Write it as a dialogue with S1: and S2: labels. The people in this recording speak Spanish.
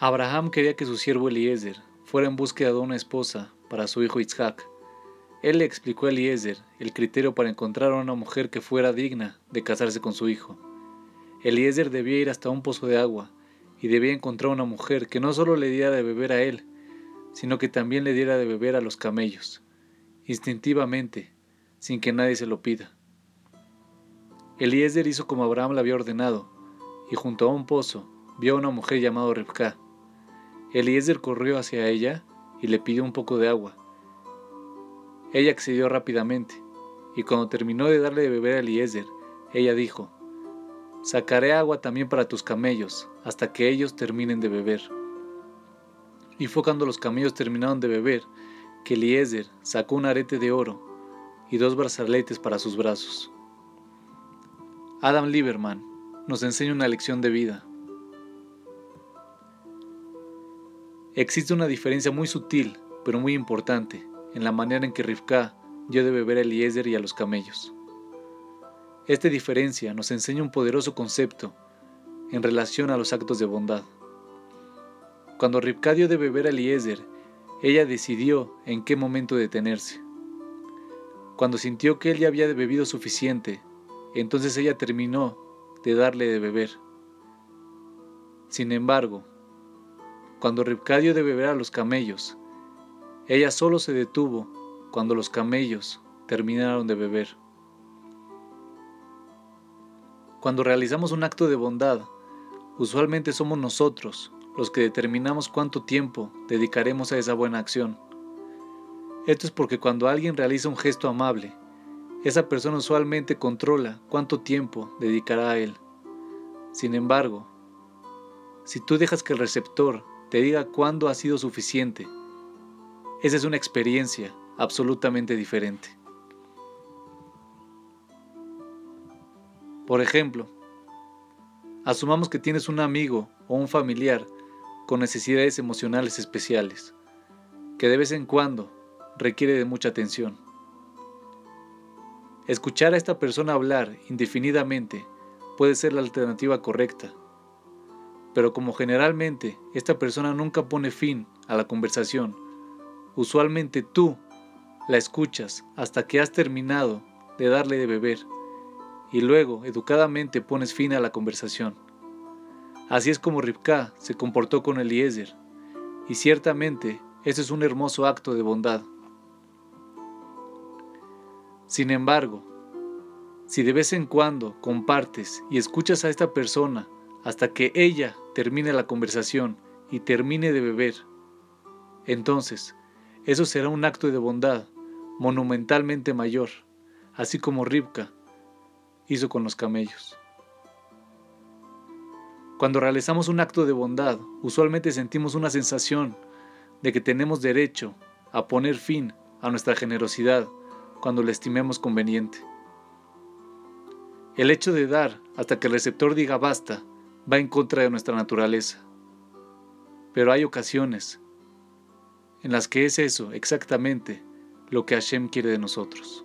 S1: Abraham quería que su siervo Eliezer fuera en búsqueda de una esposa para su hijo Isaac. Él le explicó a Eliezer el criterio para encontrar a una mujer que fuera digna de casarse con su hijo. Eliezer debía ir hasta un pozo de agua y debía encontrar una mujer que no solo le diera de beber a él, sino que también le diera de beber a los camellos, instintivamente, sin que nadie se lo pida. Eliezer hizo como Abraham le había ordenado, y junto a un pozo vio a una mujer llamada Rivka. Eliezer corrió hacia ella y le pidió un poco de agua. Ella accedió rápidamente, y cuando terminó de darle de beber a Eliezer, ella dijo, Sacaré agua también para tus camellos, hasta que ellos terminen de beber. Y fue cuando los camellos terminaron de beber, que Eliezer sacó un arete de oro y dos brazaletes para sus brazos. Adam Lieberman nos enseña una lección de vida. Existe una diferencia muy sutil, pero muy importante, en la manera en que Rivka dio de beber a Eliezer y a los camellos. Esta diferencia nos enseña un poderoso concepto en relación a los actos de bondad. Cuando Rivka dio de beber a Eliezer, ella decidió en qué momento detenerse. Cuando sintió que él ya había bebido suficiente, entonces ella terminó de darle de beber. Sin embargo, cuando Rivka dio de beber a los camellos, ella solo se detuvo cuando los camellos terminaron de beber. Cuando realizamos un acto de bondad, usualmente somos nosotros los que determinamos cuánto tiempo dedicaremos a esa buena acción. Esto es porque cuando alguien realiza un gesto amable, esa persona usualmente controla cuánto tiempo dedicará a él. Sin embargo, si tú dejas que el receptor te diga cuándo ha sido suficiente. Esa es una experiencia absolutamente diferente. Por ejemplo, asumamos que tienes un amigo o un familiar con necesidades emocionales especiales, que de vez en cuando requiere de mucha atención. Escuchar a esta persona hablar indefinidamente puede ser la alternativa correcta pero como generalmente esta persona nunca pone fin a la conversación, usualmente tú la escuchas hasta que has terminado de darle de beber y luego educadamente pones fin a la conversación. Así es como Rivka se comportó con Eliezer, y ciertamente ese es un hermoso acto de bondad. Sin embargo, si de vez en cuando compartes y escuchas a esta persona hasta que ella termine la conversación y termine de beber. Entonces, eso será un acto de bondad monumentalmente mayor, así como Ribka hizo con los camellos. Cuando realizamos un acto de bondad, usualmente sentimos una sensación de que tenemos derecho a poner fin a nuestra generosidad cuando la estimemos conveniente. El hecho de dar hasta que el receptor diga basta va en contra de nuestra naturaleza. Pero hay ocasiones en las que es eso exactamente lo que Hashem quiere de nosotros.